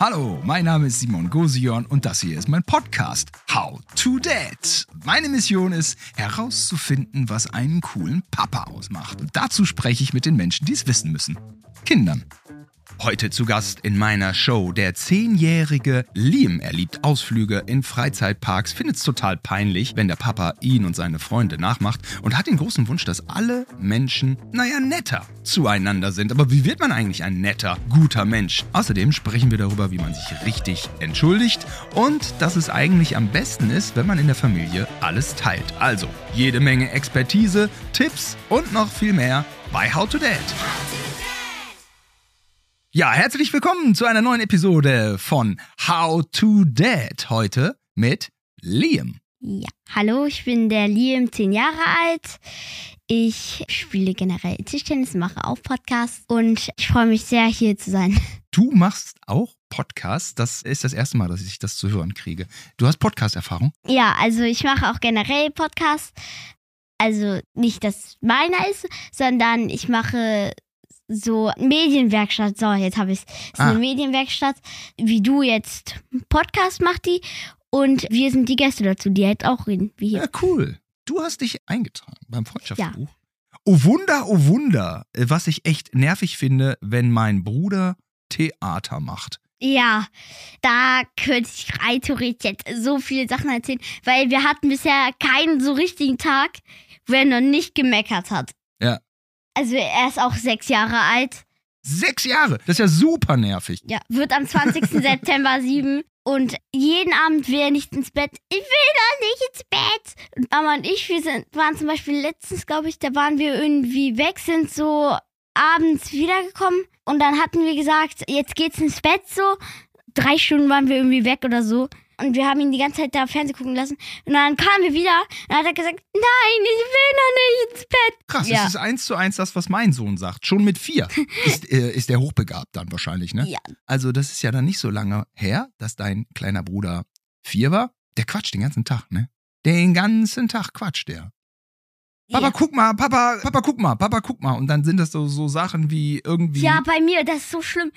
Hallo, mein Name ist Simon Gosion und das hier ist mein Podcast How to Dad. Meine Mission ist herauszufinden, was einen coolen Papa ausmacht. Und dazu spreche ich mit den Menschen, die es wissen müssen. Kindern. Heute zu Gast in meiner Show der zehnjährige Liam. Er liebt Ausflüge in Freizeitparks, findet es total peinlich, wenn der Papa ihn und seine Freunde nachmacht und hat den großen Wunsch, dass alle Menschen, naja, netter zueinander sind. Aber wie wird man eigentlich ein netter, guter Mensch? Außerdem sprechen wir darüber, wie man sich richtig entschuldigt und dass es eigentlich am besten ist, wenn man in der Familie alles teilt. Also jede Menge Expertise, Tipps und noch viel mehr bei How to Dad. Ja, herzlich willkommen zu einer neuen Episode von How to Dad. Heute mit Liam. Ja, hallo, ich bin der Liam, zehn Jahre alt. Ich spiele generell Tischtennis, mache auch Podcasts und ich freue mich sehr, hier zu sein. Du machst auch Podcasts. Das ist das erste Mal, dass ich das zu hören kriege. Du hast Podcast-Erfahrung? Ja, also ich mache auch generell Podcasts. Also nicht, dass meiner ist, sondern ich mache so Medienwerkstatt. So, jetzt habe ich es. ist Ah. eine Medienwerkstatt. Wie du jetzt Podcast macht die und wir sind die Gäste dazu, die halt auch reden, wie hier. Ja, cool. Du hast dich eingetragen beim Freundschaftsbuch. Oh Wunder, oh Wunder, äh, was ich echt nervig finde, wenn mein Bruder Theater macht. Ja, da könnte ich rein theoretisch jetzt so viele Sachen erzählen, weil wir hatten bisher keinen so richtigen Tag, wo er noch nicht gemeckert hat. Ja. Also er ist auch sechs Jahre alt. Sechs Jahre, das ist ja super nervig. Ja, wird am 20. September sieben. Und jeden Abend will er nicht ins Bett. Ich will doch nicht ins Bett. Und Mama und ich, wir sind, waren zum Beispiel letztens, glaube ich, da waren wir irgendwie weg, sind so abends wiedergekommen. Und dann hatten wir gesagt, jetzt geht's ins Bett so. Drei Stunden waren wir irgendwie weg oder so. Und wir haben ihn die ganze Zeit da Fernsehen gucken lassen. Und dann kamen wir wieder und dann hat er gesagt, nein, ich will noch nicht ins Bett. Krass, Ja. das ist eins zu eins das, was mein Sohn sagt. Schon mit vier ist, äh, ist der hochbegabt dann wahrscheinlich, ne? Ja. Also das ist ja dann nicht so lange her, dass dein kleiner Bruder vier war. Der quatscht den ganzen Tag, ne? Den ganzen Tag quatscht der. Papa, ja. guck mal, Papa, Papa, guck mal, Papa, guck mal. Und dann sind das so, so Sachen wie irgendwie. Ja, bei mir, das ist so schlimm.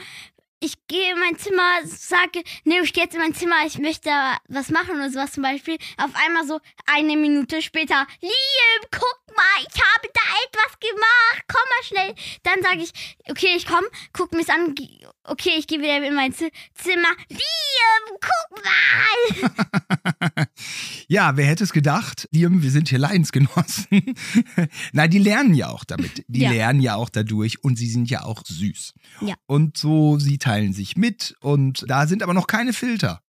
Ich gehe in mein Zimmer, sage, nee, ich gehe jetzt in mein Zimmer, ich möchte was machen oder sowas zum Beispiel. Auf einmal so eine Minute später, Liam, guck mal, ich habe da etwas gemacht, komm mal schnell. Dann sage ich, okay, ich komm, guck mir's an, okay, ich gehe wieder in mein Zimmer. Liam, guck mal. Ja, wer hätte es gedacht? Liam, wir sind hier Leidensgenossen. Nein, die lernen ja auch damit. Die Ja. lernen ja auch dadurch und sie sind ja auch süß. Ja. Und so, sie teilen sich mit und da sind aber noch keine Filter.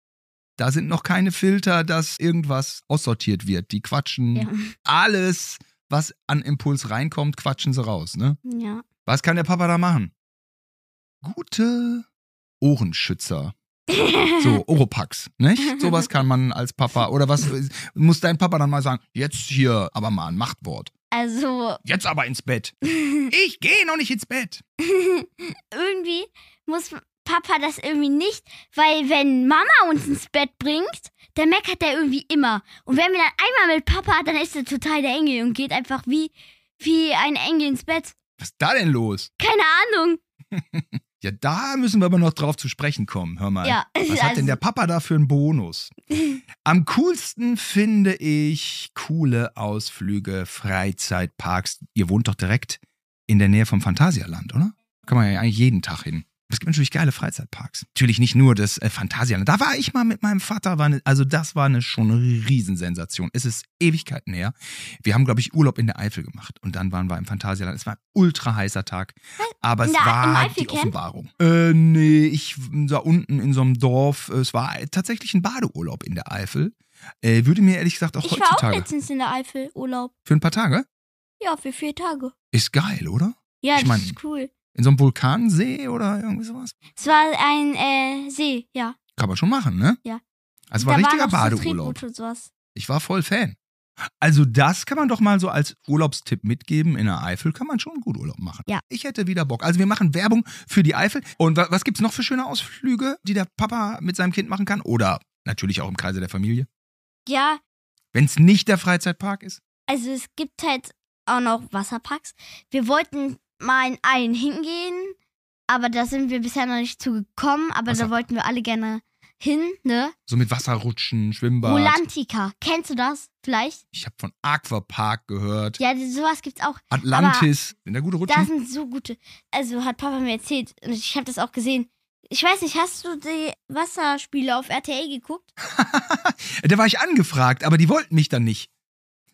Da sind noch keine Filter, dass irgendwas aussortiert wird. Die quatschen Ja. alles, was an Impuls reinkommt, quatschen sie raus, ne? Ja. Was kann der Papa da machen? Gute Ohrenschützer. So, Oropax, nicht? Sowas kann man als Papa, oder was muss dein Papa dann mal sagen? Jetzt hier aber mal ein Machtwort. Also, Jetzt aber ins Bett. Ich gehe noch nicht ins Bett. irgendwie muss Papa das irgendwie nicht, weil wenn Mama uns ins Bett bringt, dann meckert er irgendwie immer. Und wenn wir dann einmal mit Papa, dann ist er total der Engel und geht einfach wie, wie ein Engel ins Bett. Was ist da denn los? Keine Ahnung. Ja, da müssen wir aber noch drauf zu sprechen kommen. Hör mal. Ja, Was hat also- denn der Papa da für einen Bonus? Am coolsten finde ich coole Ausflüge, Freizeitparks. Ihr wohnt doch direkt in der Nähe vom Phantasialand, oder? Kann man ja eigentlich jeden Tag hin. Es gibt natürlich geile Freizeitparks. Natürlich nicht nur das äh, Phantasialand. Da war ich mal mit meinem Vater. Eine, also das war eine schon eine Riesensensation. Es ist Ewigkeiten her. Wir haben, glaube ich, Urlaub in der Eifel gemacht. Und dann waren wir im Phantasialand. Es war ein ultra heißer Tag. Aber es im war die? Offenbarung. Äh, nee, ich da unten in so einem Dorf. Es war tatsächlich ein Badeurlaub in der Eifel. Äh, würde mir ehrlich gesagt auch Ich war auch heutzutage letztens in der Eifel Urlaub. für ein paar Tage. Ja, für vier Tage. Ist geil, oder? Ja, Ich das mein- ist cool. In so einem Vulkansee oder irgendwie sowas. Es war ein äh, See, ja. Kann man schon machen, ne? Ja. Also war da richtiger so Badeurlaub. Sowas. Ich war voll Fan. Also das kann man doch mal so als Urlaubstipp mitgeben. In der Eifel kann man schon gut Urlaub machen. Ja. Ich hätte wieder Bock. Also wir machen Werbung für die Eifel. Und wa- was gibt's noch für schöne Ausflüge, die der Papa mit seinem Kind machen kann? Oder natürlich auch im Kreise der Familie. Ja, Wenn es nicht der Freizeitpark ist. also es gibt halt auch noch Wasserparks. Wir wollten mal in einen hingehen, Aber da sind wir bisher noch nicht zugekommen, aber Was da wollten wir alle gerne hin, ne? So mit Wasserrutschen, Schwimmbad. Rolantica. Kennst du das vielleicht? Ich habe von Aquapark gehört. Ja, sowas gibt's auch. Atlantis. Sind da gute Da Rutschen? sind so gute. Also hat Papa mir erzählt und ich habe das auch gesehen. Ich weiß nicht, hast du die Wasserspiele auf RTL geguckt? da war ich angefragt, aber die wollten mich dann nicht.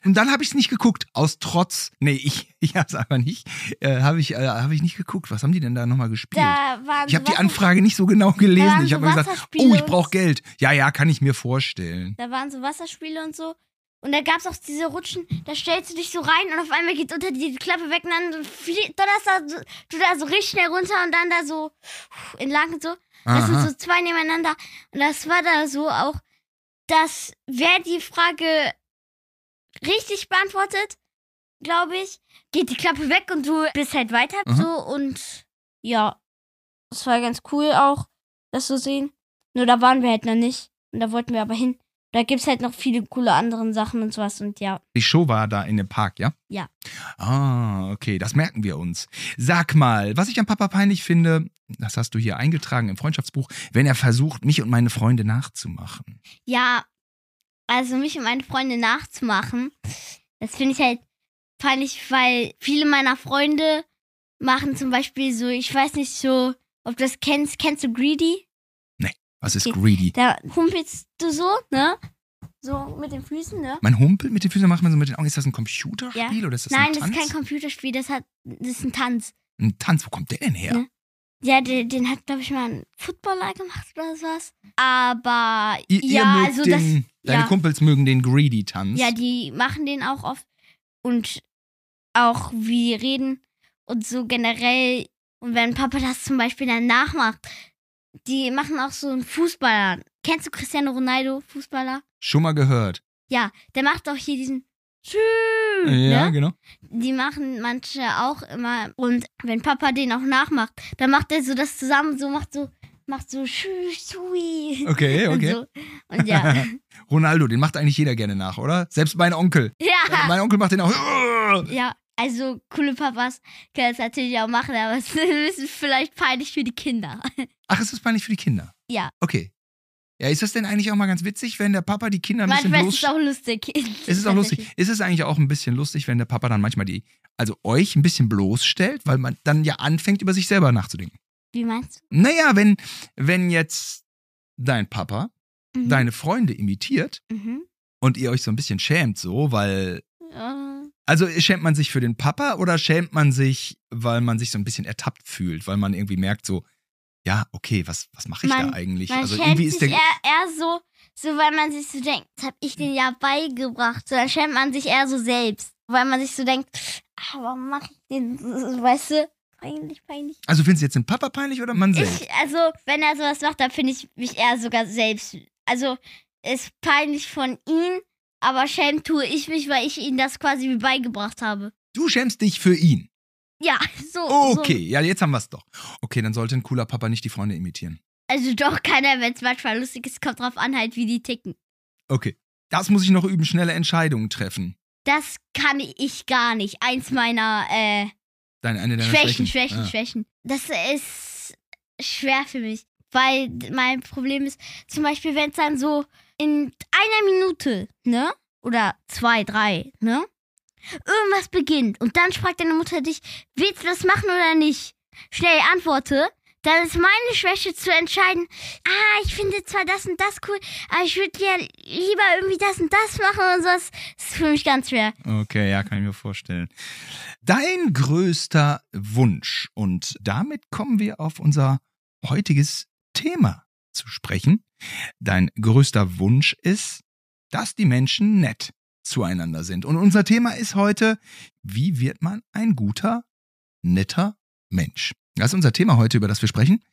Und dann habe ich es nicht geguckt, aus Trotz. Nee, ich, ich habe es einfach nicht. Äh, habe ich, äh, hab ich nicht geguckt. Was haben die denn da nochmal gespielt? Da ich habe so die Anfrage nicht so genau gelesen. waren Ich so habe gesagt, oh, ich brauche Geld. Ja, ja, kann ich mir vorstellen. Da waren so Wasserspiele und so. Und da gab's auch diese Rutschen, da stellst du dich so rein und auf einmal geht unter die Klappe weg und dann donnerst so, du da so richtig schnell runter und dann da so entlang und so. Das sind Aha. so zwei nebeneinander. Und das war da so auch, dass wer die Frage richtig beantwortet, glaube ich, geht die Klappe weg und du bist halt weiter Aha. so und ja, das war ganz cool auch, das zu sehen. Nur da waren wir halt noch nicht und da wollten wir aber hin. Da gibt's halt noch viele coole anderen Sachen und sowas und ja. Die Show war da in dem Park, ja? Ja. Ah, okay, das merken wir uns. Sag mal, was ich an Papa peinlich finde, das hast du hier eingetragen im Freundschaftsbuch, wenn er versucht, mich und meine Freunde nachzumachen. Ja, also mich und meine Freunde nachzumachen, das finde ich halt peinlich, weil viele meiner Freunde machen zum Beispiel so, ich weiß nicht so, ob du das kennst, kennst du Greedy? Was ist Okay. greedy? Da humpelst du so, ne? So mit den Füßen, ne? Man humpelt mit den Füßen, macht man so mit den Augen. Ist das ein Computerspiel oder ist das Nein, ein das Tanz? ist kein Computerspiel, das hat, das ist ein Tanz. ein Tanz, wo kommt der denn her? Ja. Ja, den, den hat, glaube ich, mal ein Footballer gemacht oder sowas. Aber Ihr, ihr ja, mögt also den, das. deine ja. Kumpels mögen den Greedy-Tanz. Ja, die machen den auch oft. Und auch wie die reden und so generell. Und wenn Papa das zum Beispiel dann nachmacht, die machen auch so einen Fußballer. Kennst du Cristiano Ronaldo, Fußballer? Schon mal gehört. Ja, der macht auch hier diesen. Ja, ne? genau. Die machen manche auch immer. Und wenn Papa den auch nachmacht, dann macht er so das zusammen, so macht so, macht so schü, schui. Okay, Und, okay. so. und ja. Ronaldo, den macht eigentlich jeder gerne nach, oder? Selbst mein Onkel. ja. Mein Onkel macht den auch. Ja, also coole Papas können das natürlich auch machen, aber es ist vielleicht peinlich für die Kinder. Ach, ist das peinlich für die Kinder? Ja. Okay. Ja, ist das denn eigentlich auch mal ganz witzig, wenn der Papa die Kinder ein bisschen Manchmal ist bloß... es auch lustig. Es ist auch lustig. Ist es eigentlich auch ein bisschen lustig, wenn der Papa dann manchmal die, also euch ein bisschen bloßstellt, weil man dann ja anfängt, über sich selber nachzudenken? Wie meinst Naja, wenn, wenn jetzt dein Papa du? Mhm. deine Freunde imitiert Mhm. und ihr euch so ein bisschen schämt, so, weil. Ja. Also schämt man sich für den Papa oder schämt man sich, weil man sich so ein bisschen ertappt fühlt, weil man irgendwie merkt, so, ja, okay, was, was mache ich Man- da eigentlich? Man also irgendwie ist der. eher, eher so, so, weil man sich so denkt, das hab ich den ja beigebracht. So, dann schämt man sich eher so selbst. Weil man sich so denkt, ah, warum mache ich den, weißt du? Peinlich, peinlich. Also findest du jetzt den Papa peinlich oder man selbst? Ich, also, wenn er sowas macht, dann finde ich mich eher sogar selbst. Also, ist peinlich von ihm, aber schämt tue ich mich, weil ich ihm das quasi wie beigebracht habe. Du schämst dich für ihn. Ja, so. Okay, ja, jetzt haben wir es doch. Okay, dann sollte ein cooler Papa nicht die Freunde imitieren. So. Also doch keiner, wenn es manchmal lustig ist, kommt drauf an, halt, wie die ticken. Okay. Das muss ich noch üben, schnelle Entscheidungen treffen. Das kann ich gar nicht. Eins meiner äh, Deine, eine deiner Schwächen, Schwächen. Schwächen, Ah. Schwächen. Das ist schwer für mich. Weil mein Problem ist, zum Beispiel, wenn es dann so in einer Minute, ne? Oder zwei, drei, ne? Irgendwas beginnt und dann fragt deine Mutter dich, willst du das machen oder nicht? Schnell antworte. Dann ist meine Schwäche zu entscheiden, ah, ich finde zwar das und das cool, aber ich würde ja lieber irgendwie das und das machen und so. Das ist für mich ganz schwer. Okay, ja, kann ich mir vorstellen. Dein größter Wunsch. Und damit kommen wir auf unser heutiges Thema zu sprechen. Dein größter Wunsch ist, dass die Menschen nett zueinander sind. Und unser Thema ist heute, wie wird man ein guter, netter Mensch? Das ist unser Thema heute, über das wir sprechen.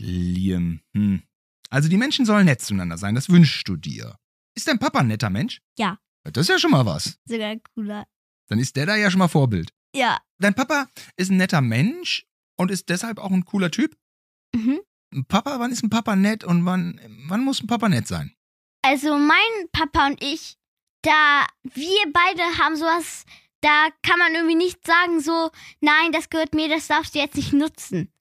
Liam. Hm. Also die Menschen sollen nett zueinander sein, das wünschst du dir. Ist dein Papa ein netter Mensch? Ja. Das ist ja schon mal was. Sogar cooler. Dann ist der da ja schon mal Vorbild. Ja. Dein Papa ist ein netter Mensch und ist deshalb auch ein cooler Typ. Mhm. Papa, wann ist ein Papa nett und wann, wann muss ein Papa nett sein? Also mein Papa und ich, da wir beide haben sowas, da kann man irgendwie nicht sagen so, nein, das gehört mir, das darfst du jetzt nicht nutzen.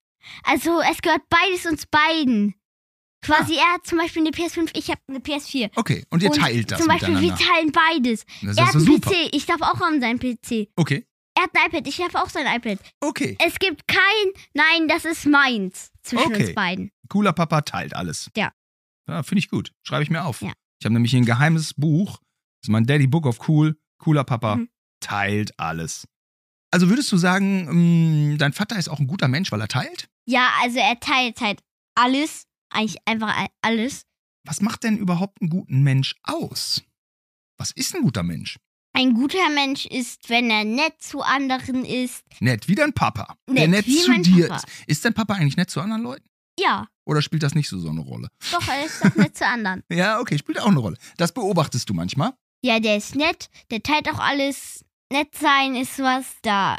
Also es gehört beides uns beiden. Quasi er hat zum Beispiel eine PS5, ich habe eine PS4. Okay, und ihr Und teilt das Zum Beispiel, wir teilen beides. Das er hat einen super. PC, ich darf auch an seinen PC. Okay, Er hat ein iPad, ich habe auch sein iPad. okay. Es gibt kein, nein, das ist meins zwischen Okay. uns beiden. Cooler Papa teilt alles. Ja. Ja, finde ich gut. Schreibe ich mir auf. Ja. Ich habe nämlich hier ein geheimes Buch. Das ist mein Daddy Book of Cool. Cooler Papa Mhm. teilt alles. Also würdest du sagen, mh, dein Vater ist auch ein guter Mensch, weil er teilt? Ja, also er teilt halt alles, eigentlich einfach alles. Was macht denn überhaupt einen guten Mensch aus? Was ist ein guter Mensch? Ein guter Mensch ist, wenn er nett zu anderen ist. Nett, wie dein Papa. der Nett, nett wie zu dir Papa. ist. Ist dein Papa eigentlich nett zu anderen Leuten? Ja, Oder spielt das nicht so so eine Rolle? doch, er ist doch nett zu anderen. Ja, okay, spielt auch eine Rolle. Das beobachtest du manchmal. Ja, der ist nett, der teilt auch alles. Nett sein ist was, da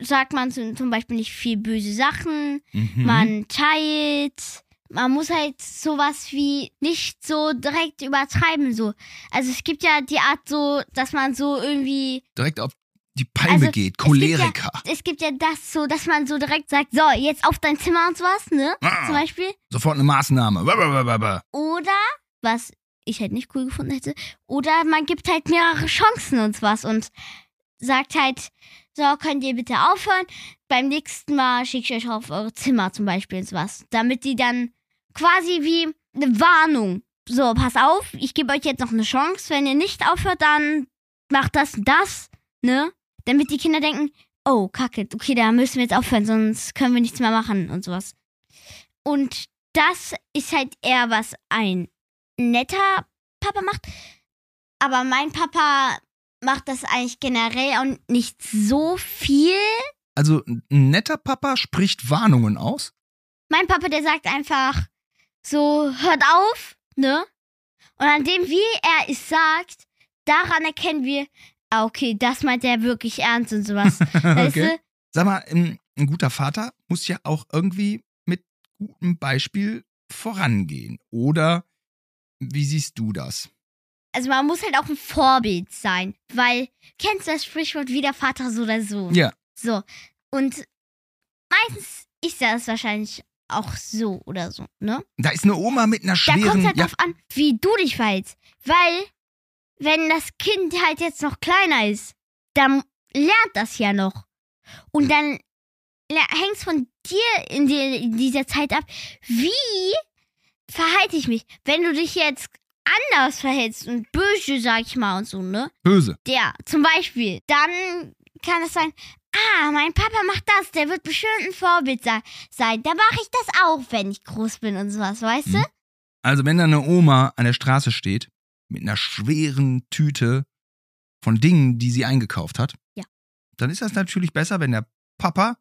sagt man zum Beispiel nicht viel böse Sachen. Mhm. Man teilt. Man muss halt sowas wie nicht so direkt übertreiben, so. Also es gibt ja die Art so, dass man so irgendwie Direkt auf die Palme Also, geht. es gibt ja- Choleriker. es gibt ja das so, dass man so direkt sagt, so, jetzt auf dein Zimmer und sowas, ne? Ah, Zum Beispiel. sofort eine Maßnahme. Blablabla. Oder, was ich halt nicht cool gefunden hätte, oder man gibt halt mehrere Chancen und sowas und sagt halt, so, könnt ihr bitte aufhören? Beim nächsten Mal schicke ich euch auf eure Zimmer zum Beispiel und sowas. Damit die dann quasi wie eine Warnung. So, pass auf, ich gebe euch jetzt noch eine Chance. Wenn ihr nicht aufhört, dann macht das und das, ne? Damit die Kinder denken, oh, kacke, okay, da müssen wir jetzt aufhören, sonst können wir nichts mehr machen und sowas. Und das ist halt eher was ein netter Papa macht. Aber mein Papa macht das eigentlich generell auch nicht so viel. Also ein netter Papa spricht Warnungen aus. Mein Papa, der sagt einfach so, hört auf, ne? Und an dem, wie er es sagt, daran erkennen wir, ah, okay, das meint er wirklich ernst und sowas. Weißt okay. du? Sag mal, ein, ein guter Vater muss ja auch irgendwie mit gutem Beispiel vorangehen. Oder wie siehst du das? Also man muss halt auch ein Vorbild sein, weil, kennst du das Sprichwort, wie der Vater so oder so? Ja. So. Und meistens ist das wahrscheinlich auch so oder so, ne? Da ist eine Oma mit einer Da kommt schweren. es halt ja, drauf an, wie du dich verhältst. Weil, wenn das Kind halt jetzt noch kleiner ist, dann lernt das ja noch. Und dann hängt es von dir in, die, in dieser Zeit ab, wie verhalte ich mich. Wenn du dich jetzt anders verhältst und böse, sag ich mal, und so, ne? böse. Ja, zum Beispiel. Dann kann es sein, ah, mein Papa macht das, der wird bestimmt ein Vorbild sein. Da mache ich das auch, wenn ich groß bin und sowas, weißt du? Mhm. Also, wenn da eine Oma an der Straße steht, mit einer schweren Tüte von Dingen, die sie eingekauft hat, Ja. dann ist das natürlich besser, wenn der Papa,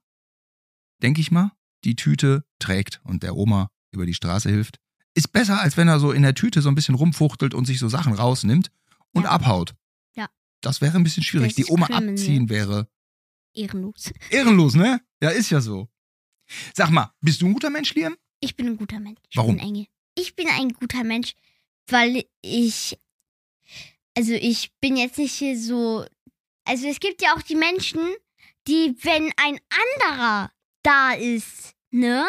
denke ich mal, die Tüte trägt und der Oma über die Straße hilft. Ist besser, als wenn er so in der Tüte so ein bisschen rumfuchtelt und sich so Sachen rausnimmt und Ja. abhaut. Ja. Das wäre ein bisschen schwierig. Das Die Oma criminal. abziehen wäre Ehrenlos. ehrenlos, ne? Ja, ist ja so. Sag mal, bist du ein guter Mensch, Liam? Ich bin ein guter Mensch. Ich Warum? bin ein Engel. Ich bin ein guter Mensch, weil ich. Also, ich bin jetzt nicht hier so. Also, es gibt ja auch die Menschen, die, wenn ein anderer da ist, ne?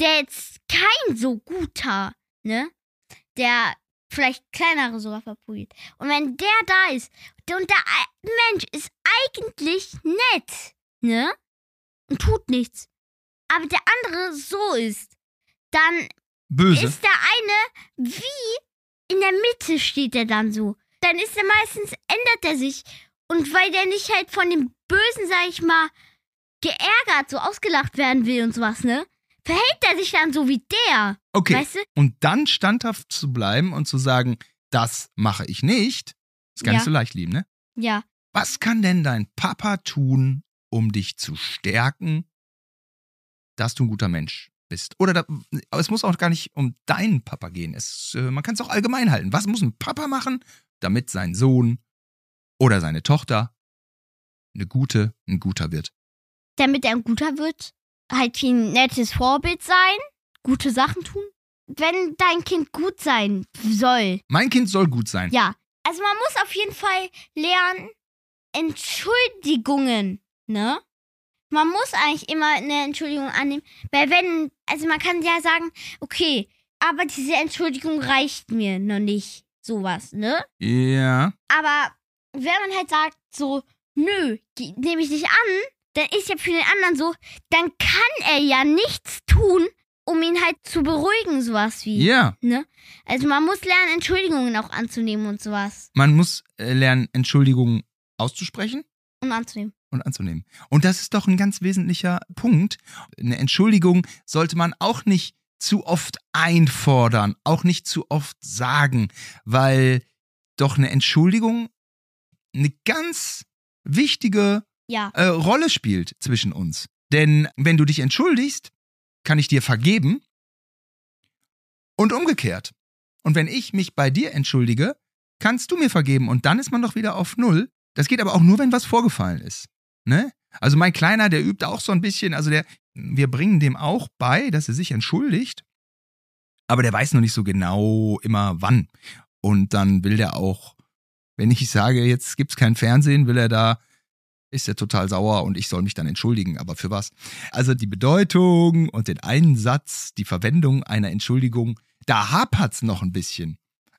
Der jetzt kein so guter, ne? Der vielleicht kleinere sogar verprügelt. Und wenn der da ist und der Mensch ist eigentlich nett, ne? Und tut nichts. Aber der andere so ist, dann Böse. ist der eine wie in der Mitte steht er dann so. Dann ist er meistens, ändert er sich. Und weil der nicht halt von dem Bösen, sag ich mal, geärgert, so ausgelacht werden will und sowas, ne? Verhält er sich dann so wie der. okay. Weißt du? Und dann standhaft zu bleiben und zu sagen, das mache ich nicht, ist gar Ja. nicht so leicht, lieben, ne? Ja. Was kann denn dein Papa tun, um dich zu stärken, dass du ein guter Mensch bist? Oder da, aber es muss auch gar nicht um deinen Papa gehen. Es, äh, man kann es auch allgemein halten. Was muss ein Papa machen, damit sein Sohn oder seine Tochter eine gute, ein guter wird? Damit er ein guter wird, halt wie ein nettes Vorbild sein, gute Sachen tun. Wenn dein Kind gut sein soll, Mein Kind soll gut sein. Ja, also man muss auf jeden Fall lernen, Entschuldigungen, ne? man muss eigentlich immer eine Entschuldigung annehmen. Weil wenn, also man kann ja sagen, okay, aber diese Entschuldigung reicht mir noch nicht. Sowas, ne? Ja. Aber wenn man halt sagt, so, nö, nehme ich nicht an, dann ist ja für den anderen so, dann kann er ja nichts tun, um ihn halt zu beruhigen, sowas wie. Ja. Ne? Also man muss lernen, Entschuldigungen auch anzunehmen und sowas. Man muss äh, lernen, Entschuldigungen auszusprechen Und anzunehmen. und anzunehmen. Und das ist doch ein ganz wesentlicher Punkt. Eine Entschuldigung sollte man auch nicht zu oft einfordern, auch nicht zu oft sagen, weil doch eine Entschuldigung eine ganz wichtige Ja. äh, Rolle spielt zwischen uns. Denn wenn du dich entschuldigst, kann ich dir vergeben und umgekehrt. Und wenn ich mich bei dir entschuldige, kannst du mir vergeben und dann ist man doch wieder auf Null. Das geht aber auch nur, wenn was vorgefallen ist. Ne? Also mein Kleiner, der übt auch so ein bisschen, also der, wir bringen dem auch bei, dass er sich entschuldigt, aber der weiß noch nicht so genau immer wann. Und dann will der auch, wenn ich sage, jetzt gibt's kein Fernsehen, will er da ist er total sauer und ich soll mich dann entschuldigen. Aber für was? Also die Bedeutung und den Einsatz, die Verwendung einer Entschuldigung, da hapert's noch ein bisschen.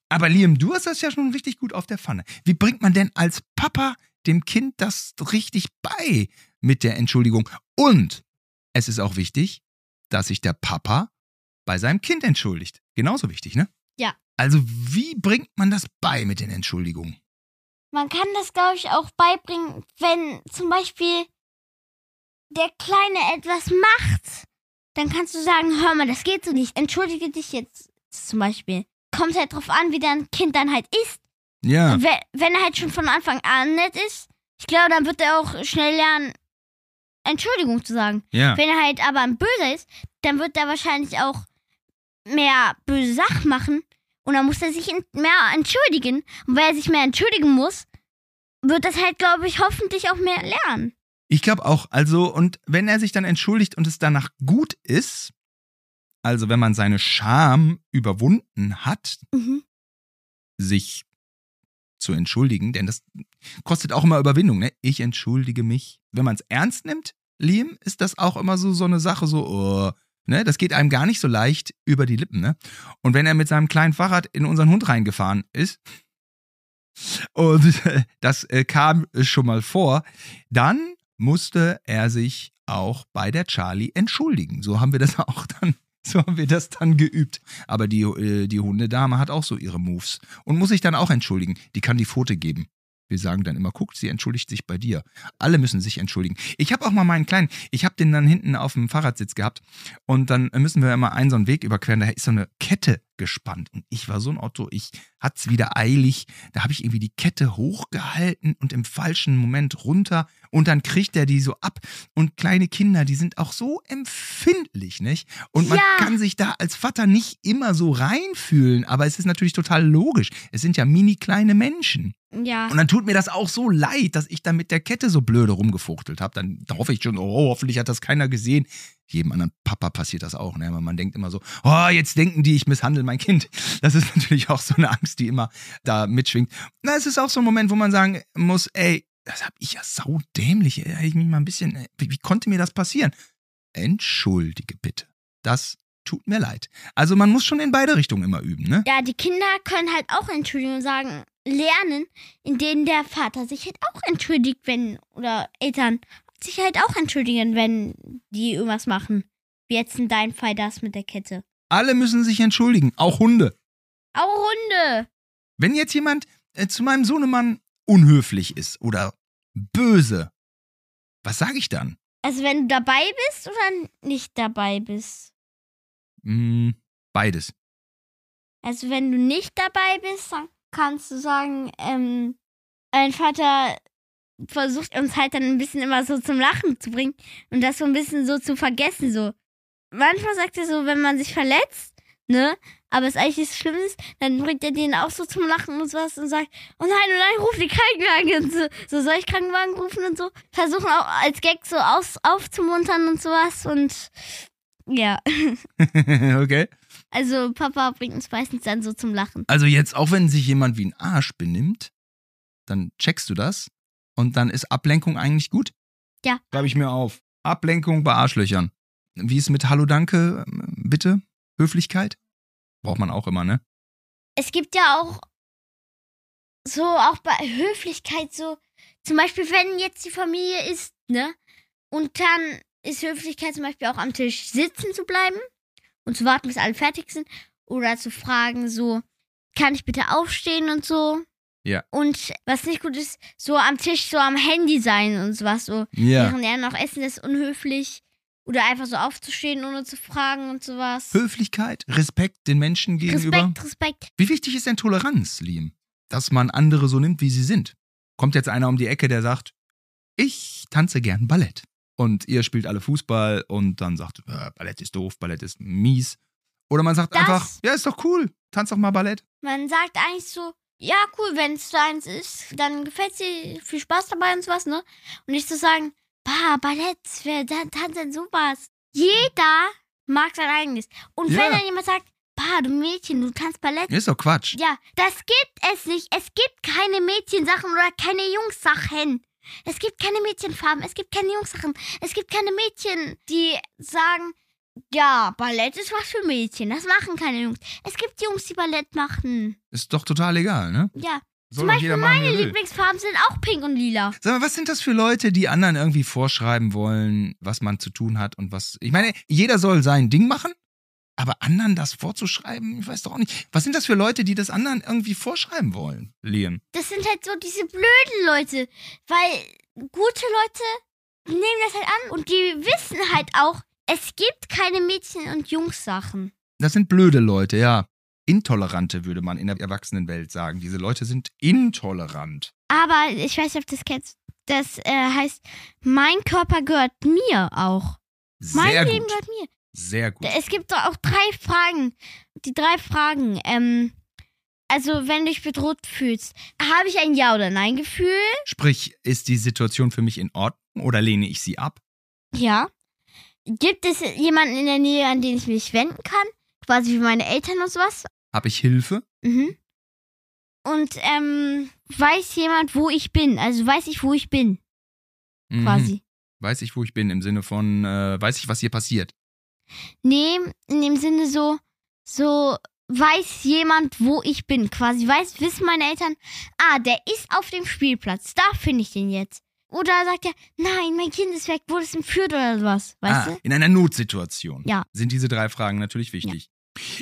Aber Liam, du hast das ja schon richtig gut auf der Pfanne. Wie bringt man denn als Papa dem Kind das richtig bei mit der Entschuldigung? Und es ist auch wichtig, dass sich der Papa bei seinem Kind entschuldigt. Genauso wichtig, ne? Ja. Also wie bringt man das bei mit den Entschuldigungen? Man kann das, glaube ich, auch beibringen, wenn zum Beispiel der Kleine etwas macht. Dann kannst du sagen, hör mal, das geht so nicht. Entschuldige dich jetzt zum Beispiel. Kommt halt drauf an, wie dein Kind dann halt ist. Ja. Wenn, wenn er halt schon von Anfang an nett ist, ich glaube, dann wird er auch schnell lernen, Entschuldigung zu sagen. Ja. Wenn er halt aber ein Böser ist, dann wird er wahrscheinlich auch mehr böse Sachen machen und dann muss er sich mehr entschuldigen. Und weil er sich mehr entschuldigen muss, wird das halt, glaube ich, hoffentlich auch mehr lernen. Ich glaube auch, also, und wenn er sich dann entschuldigt und es danach gut ist, also wenn man seine Scham überwunden hat, Mhm. sich zu entschuldigen, denn das kostet auch immer Überwindung, ne? Ich entschuldige mich. Wenn man es ernst nimmt, Liam, ist das auch immer so, so eine Sache, so, oh, ne? Das geht einem gar nicht so leicht über die Lippen, ne? Und wenn er mit seinem kleinen Fahrrad in unseren Hund reingefahren ist, und das äh, kam schon mal vor, dann musste er sich auch bei der Charlie entschuldigen. So haben wir das auch dann, so haben wir das dann geübt. Aber die, äh, die Hundedame hat auch so ihre Moves und muss sich dann auch entschuldigen. Die kann die Pfote geben. Wir sagen dann immer, guckt, sie entschuldigt sich bei dir. Alle müssen sich entschuldigen. Ich habe auch mal meinen kleinen, ich habe den dann hinten auf dem Fahrradsitz gehabt und dann müssen wir immer einen so einen Weg überqueren. Da ist so eine Kette gespannt und ich war so ein Otto, ich hat's wieder eilig. Da habe ich irgendwie die Kette hochgehalten und im falschen Moment runter und dann kriegt er die so ab. Und kleine Kinder, die sind auch so empfindlich, nicht? Und man Ja. kann sich da als Vater nicht immer so reinfühlen, aber es ist natürlich total logisch. Es sind ja mini kleine Menschen. Ja. Und dann tut mir das auch so leid, dass ich da mit der Kette so blöde rumgefuchtelt habe. Dann hoffe ich schon, oh, hoffentlich hat das keiner gesehen. Jedem anderen Papa passiert das auch, ne? Man denkt immer so, oh, jetzt denken die, ich misshandle mein Kind. Das ist natürlich auch so eine Angst, die immer da mitschwingt. Na, es ist auch so ein Moment, wo man sagen muss, ey, das hab ich ja saudämlich. Hätte ich mich mal ein bisschen, äh, wie, wie konnte mir das passieren? Entschuldige bitte. Das tut mir leid. Also man muss schon in beide Richtungen immer üben, ne? Ja, die Kinder können halt auch Entschuldigung sagen, lernen, indem der Vater sich halt auch entschuldigt, wenn, oder Eltern sich halt auch entschuldigen, wenn die irgendwas machen. Wie jetzt in deinem Fall das mit der Kette. Alle müssen sich entschuldigen, auch Hunde. Auch Hunde. Wenn jetzt jemand äh, zu meinem Sohnemann unhöflich ist oder böse, was sage ich dann? Also wenn du dabei bist oder nicht dabei bist. Hm, beides. Also wenn du nicht dabei bist, dann kannst du sagen, ähm, ein Vater versucht uns halt dann ein bisschen immer so zum Lachen zu bringen und das so ein bisschen so zu vergessen, so. Manchmal sagt er so, wenn man sich verletzt, ne, aber es eigentlich nichts Schlimmes, dann bringt er den auch so zum Lachen und sowas und sagt, oh nein, oh nein, ruf die Krankenwagen und so, so soll ich Krankenwagen rufen und so. Versuchen auch als Gag so aus, aufzumuntern und sowas und ja, okay. also Papa bringt uns meistens dann so zum Lachen. Also jetzt, auch wenn sich jemand wie ein Arsch benimmt, dann checkst du das und dann ist Ablenkung eigentlich gut. Ja. Schreibe ich mir auf. Ablenkung bei Arschlöchern. Wie ist mit Hallo, Danke, bitte? Höflichkeit? Braucht man auch immer, ne? Es gibt ja auch so, auch bei Höflichkeit so, zum Beispiel, wenn jetzt die Familie ist, ne? Und dann ist Höflichkeit zum Beispiel auch am Tisch sitzen zu bleiben und zu warten, bis alle fertig sind. Oder zu fragen, so, kann ich bitte aufstehen und so. Ja. Und was nicht gut ist, so am Tisch so am Handy sein und sowas so. Ja. Während er noch essen ist unhöflich. Oder einfach so aufzustehen, ohne zu fragen und sowas. Höflichkeit, Respekt den Menschen gegenüber. Respekt, Respekt. Wie wichtig ist denn Toleranz, Liam? Dass man andere so nimmt, wie sie sind. Kommt jetzt einer um die Ecke, der sagt, ich tanze gern Ballett. Und ihr spielt alle Fußball und dann sagt, äh, Ballett ist doof, Ballett ist mies. Oder man sagt Das- einfach, ja, ist doch cool, tanz doch mal Ballett. Man sagt eigentlich so, ja, cool, wenn es deins ist, dann gefällt dir viel Spaß dabei und sowas, ne? Und nicht zu sagen, bah, Ballett, tanzt denn sowas? Jeder mag sein eigenes. Und Ja. wenn dann jemand sagt, bah, du Mädchen, du tanzt Ballett, Ist doch Quatsch. ja, das gibt es nicht. Es gibt keine Mädchensachen oder keine Jungssachen. Es gibt keine Mädchenfarben, es gibt keine Jungssachen. Es gibt keine Mädchen, die sagen, ja, Ballett ist was für Mädchen. Das machen keine Jungs. Es gibt Jungs, die Ballett machen. Ist doch total egal, ne? Ja, Soll Zum Beispiel meine. Lieblingsfarben sind auch pink und lila. Sag mal, was sind das für Leute, die anderen irgendwie vorschreiben wollen, was man zu tun hat und was. Ich meine, jeder soll sein Ding machen, aber anderen das vorzuschreiben, ich weiß doch auch nicht. Was sind das für Leute, die das anderen irgendwie vorschreiben wollen, Liam? Das sind halt so diese blöden Leute. Weil gute Leute nehmen das halt an und die wissen halt auch, es gibt keine Mädchen- und Jungs-Sachen. Das sind blöde Leute, ja. Intolerante würde man in der Erwachsenenwelt sagen. Diese Leute sind intolerant. Aber ich weiß nicht, ob du das kennst. Das äh, heißt, mein Körper gehört mir auch. Mein Sehr Leben gut. gehört mir. Sehr gut. Es gibt auch drei Fragen. Die drei Fragen. Ähm, also, wenn du dich bedroht fühlst, habe ich ein Ja- oder Nein-Gefühl? Sprich, ist die Situation für mich in Ordnung oder lehne ich sie ab? Ja. Gibt es jemanden in der Nähe, an den ich mich wenden kann? Quasi wie meine Eltern und sowas? Habe ich Hilfe? Mhm. Und ähm, weiß jemand, wo ich bin? Also weiß ich, wo ich bin, Mhm. quasi. Weiß ich, wo ich bin, im Sinne von, äh, weiß ich, was hier passiert. Nee, in dem Sinne so, so weiß jemand, wo ich bin. Quasi weiß, wissen meine Eltern, ah, der ist auf dem Spielplatz, da finde ich den jetzt. Oder sagt er, nein, mein Kind ist weg, wurde es entführt oder sowas, weißt ah, du? in einer Notsituation Ja. sind diese drei Fragen natürlich wichtig.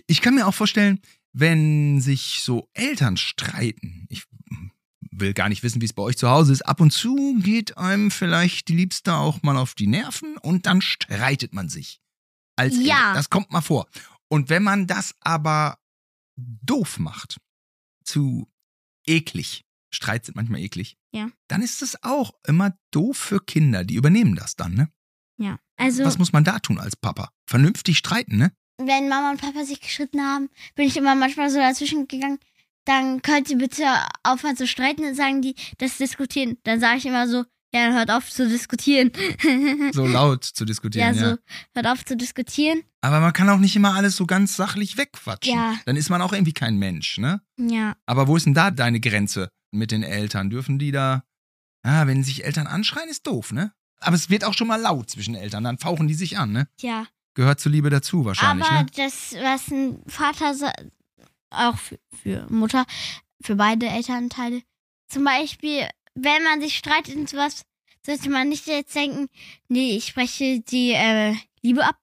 Ich kann mir auch vorstellen, wenn sich so Eltern streiten, ich will gar nicht wissen, wie es bei euch zu Hause ist, ab und zu geht einem vielleicht die Liebste auch mal auf die Nerven und dann streitet man sich. Als Ja. Eltern. Das kommt mal vor. Und wenn man das aber doof macht, zu eklig, Streit sind manchmal eklig, Ja. dann ist es auch immer doof für Kinder, die übernehmen das dann, ne? Ja. Also, Was muss man da tun als Papa? Vernünftig streiten, ne? Wenn Mama und Papa sich gestritten haben, bin ich immer manchmal so dazwischen gegangen. Dann könnt ihr bitte aufhören zu streiten, dann sagen die, das diskutieren. Dann sage ich immer so, ja, hört auf zu diskutieren. So laut zu diskutieren, ja, ja. so, hört auf zu diskutieren. Aber man kann auch nicht immer alles so ganz sachlich wegquatschen. Ja. Dann ist man auch irgendwie kein Mensch, ne? Ja. Aber wo ist denn da deine Grenze mit den Eltern? Dürfen die da. Ah, wenn sich Eltern anschreien, ist doof, ne? Aber es wird auch schon mal laut zwischen Eltern, dann fauchen die sich an, ne? Ja. Gehört zur Liebe dazu wahrscheinlich, Aber ne? das, was ein Vater auch für, für Mutter, für beide Elternteile. Zum Beispiel, wenn man sich streitet und sowas, sollte man nicht jetzt denken, nee, ich spreche die äh, Liebe ab.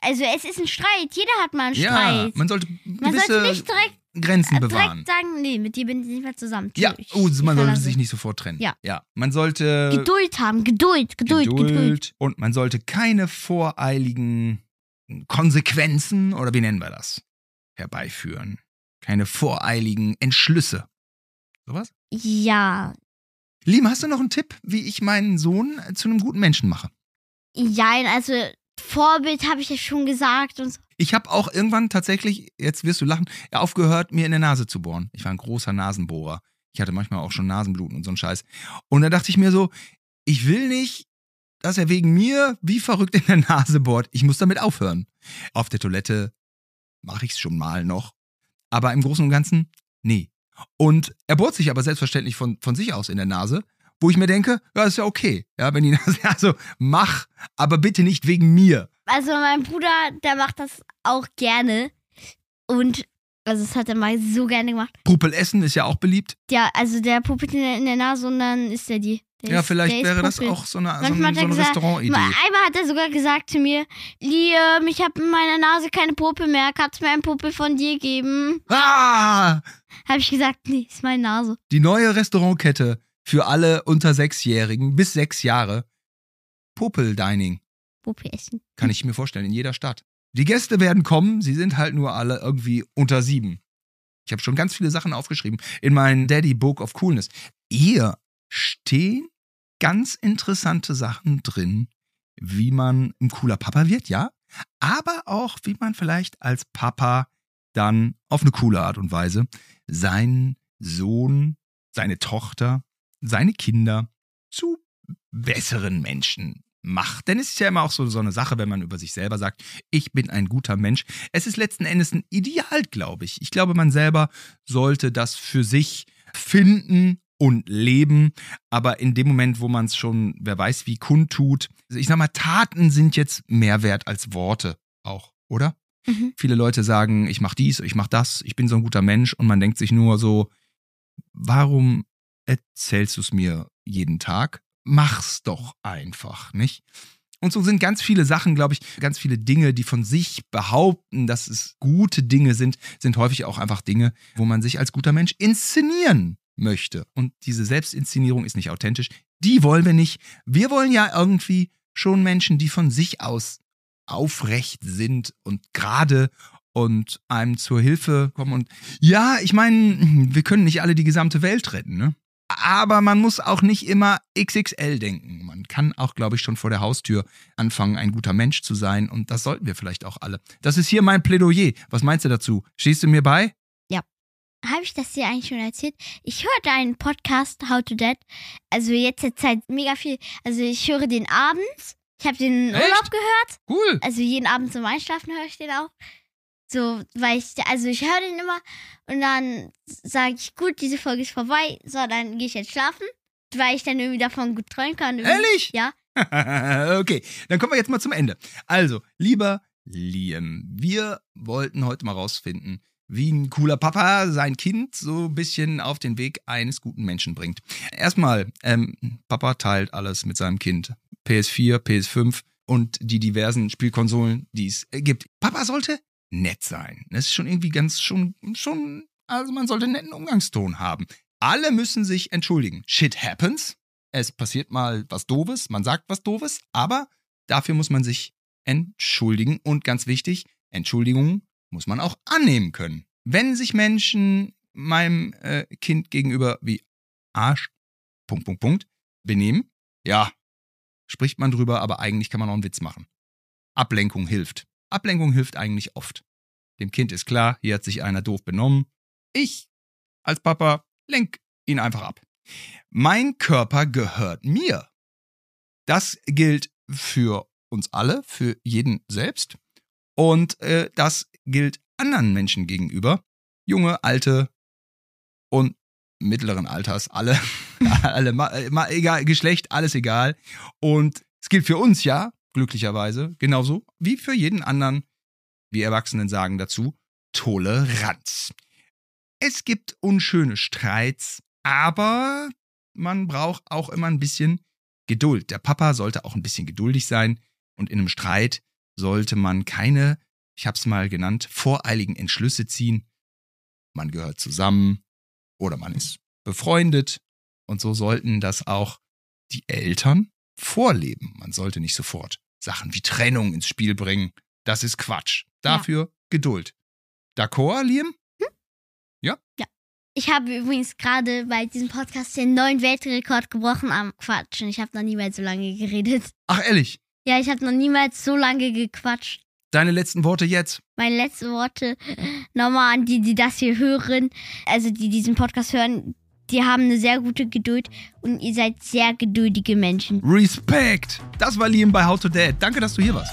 Also es ist ein Streit, jeder hat mal einen Ja, Streit. man sollte Man sollte nicht direkt, Grenzen äh, bewahren. direkt sagen, nee, mit dir bin ich nicht mehr zusammen. Ja, Tschüss. oh, Ich man sollte sich nicht sofort trennen. Ja. Ja, man sollte Geduld haben, Geduld, Geduld, Geduld. Geduld und man sollte keine voreiligen Konsequenzen oder wie nennen wir das herbeiführen. Keine voreiligen Entschlüsse. Sowas? Ja, Lima, hast du noch einen Tipp, wie ich meinen Sohn zu einem guten Menschen mache? ja, also Vorbild habe ich ja schon gesagt und so. Ich habe auch irgendwann tatsächlich, jetzt wirst du lachen, aufgehört, mir in der Nase zu bohren. Ich war ein großer Nasenbohrer. Ich hatte manchmal auch schon Nasenbluten und so ein Scheiß. Und da dachte ich mir so, ich will nicht, dass er wegen mir wie verrückt in der Nase bohrt. Ich muss damit aufhören. Auf der Toilette mache ich es schon mal noch. Aber im Großen und Ganzen, nee. Und er bohrt sich aber selbstverständlich von, von sich aus in der Nase, Wo ich mir denke, ja, ist ja okay. Ja, wenn die also mach, aber bitte nicht wegen mir. Also mein Bruder, der macht das auch gerne. Und also das hat er mal so gerne gemacht. Pupel essen ist ja auch beliebt. Ja, also der puppelt in der, in der Nase und dann isst er die. Der ja, ist- vielleicht wäre das auch so eine, so Manchmal eine, hat so eine gesagt, Restaurantidee. Mal- Einmal hat er sogar gesagt zu mir, Liam, ich habe in meiner Nase keine Puppe mehr. Kannst du mir einen Puppe von dir geben? Ah! Habe ich gesagt, nee, ist meine Nase. Die neue Restaurantkette für alle unter Sechsjährigen bis sechs Jahre. Popel Dining. Puppe essen. Kann ich mir vorstellen, in jeder Stadt. Die Gäste werden kommen, sie sind halt nur alle irgendwie unter sieben. Ich habe schon ganz viele Sachen aufgeschrieben in meinem Daddy Book of Coolness. Hier stehen ganz interessante Sachen drin, wie man ein cooler Papa wird, ja, aber auch wie man vielleicht als Papa dann auf eine coole Art und Weise seinen Sohn, seine Tochter, seine Kinder zu besseren Menschen macht. Denn es ist ja immer auch so, so eine Sache, wenn man über sich selber sagt, ich bin ein guter Mensch. Es ist letzten Endes ein Ideal, glaube ich. Ich glaube, man selber sollte das für sich finden und leben. Aber in dem Moment, wo man es schon, wer weiß wie, kundtut, ich sag mal, Taten sind jetzt mehr wert als Worte auch, oder? Mhm. Viele Leute sagen, ich mach dies, ich mach das, ich bin so ein guter Mensch und man denkt sich nur so, warum erzählst du es mir jeden Tag? Mach's doch einfach, nicht? Und so sind ganz viele Sachen, glaube ich, ganz viele Dinge, die von sich behaupten, dass es gute Dinge sind, sind häufig auch einfach Dinge, wo man sich als guter Mensch inszenieren möchte. Und diese Selbstinszenierung ist nicht authentisch. Die wollen wir nicht. Wir wollen ja irgendwie schon Menschen, die von sich aus aufrecht sind und gerade und einem zur Hilfe kommen. Und ja, ich meine, wir können nicht alle die gesamte Welt retten, ne? Aber man muss auch nicht immer XXL denken. Man kann auch, glaube ich, schon vor der Haustür anfangen, ein guter Mensch zu sein. Und das sollten wir vielleicht auch alle. Das ist hier mein Plädoyer. Was meinst du dazu? Stehst du mir bei? Habe ich das dir eigentlich schon erzählt? Ich hörte einen Podcast, How to Dad. Also jetzt zur Zeit mega viel. Also ich höre den abends. Ich habe den Echt? Urlaub gehört. Cool. Also jeden Abend zum Einschlafen höre ich den auch. So, weil ich, also ich höre den immer und dann sage ich, gut, diese Folge ist vorbei, so, dann gehe ich jetzt schlafen, weil ich dann irgendwie davon gut träumen kann. Ehrlich? Ja. okay, dann kommen wir jetzt mal zum Ende. Also, lieber Liam, wir wollten heute mal rausfinden, wie ein cooler Papa sein Kind so ein bisschen auf den Weg eines guten Menschen bringt. Erstmal, ähm, Papa teilt alles mit seinem Kind. PS4, PS5 und die diversen Spielkonsolen, die es äh, gibt. Papa sollte nett sein. Das ist schon irgendwie ganz, schon, schon, also man sollte einen netten Umgangston haben. Alle müssen sich entschuldigen. Shit happens. Es passiert mal was Doofes, man sagt was Doofes, aber dafür muss man sich entschuldigen. Und ganz wichtig, Entschuldigungen muss man auch annehmen können. Wenn sich Menschen meinem äh, Kind gegenüber wie Arsch, Punkt, Punkt, Punkt, benehmen, ja, spricht man drüber, aber eigentlich kann man auch einen Witz machen. Ablenkung hilft. Ablenkung hilft eigentlich oft. Dem Kind ist klar, hier hat sich einer doof benommen. Ich als Papa lenk ihn einfach ab. Mein Körper gehört mir. Das gilt für uns alle, für jeden selbst. Und äh, das gilt anderen Menschen gegenüber. Junge, alte und mittleren Alters, alle, alle, ma, ma, egal, Geschlecht, alles egal. Und es gilt für uns ja, glücklicherweise, genauso wie für jeden anderen. Wir Erwachsenen sagen dazu Toleranz. Es gibt unschöne Streits, aber man braucht auch immer ein bisschen Geduld. Der Papa sollte auch ein bisschen geduldig sein und in einem Streit sollte man keine, ich hab's mal genannt, voreiligen Entschlüsse ziehen. Man gehört zusammen oder man ist befreundet und so sollten das auch die Eltern vorleben. Man sollte nicht sofort Sachen wie Trennung ins Spiel bringen. Das ist Quatsch. Dafür Geduld. D'accord, Liam? Ich habe übrigens gerade bei diesem Podcast den neuen Weltrekord gebrochen am Quatschen. Ich habe noch niemals so lange geredet. Ach, ehrlich. Ja, ich habe noch niemals so lange gequatscht. Deine letzten Worte jetzt. Meine letzten Worte nochmal an die, die das hier hören, also die diesen Podcast hören, die haben eine sehr gute Geduld und ihr seid sehr geduldige Menschen. Respekt. Das war Liam bei How to Dad. Danke, dass du hier warst.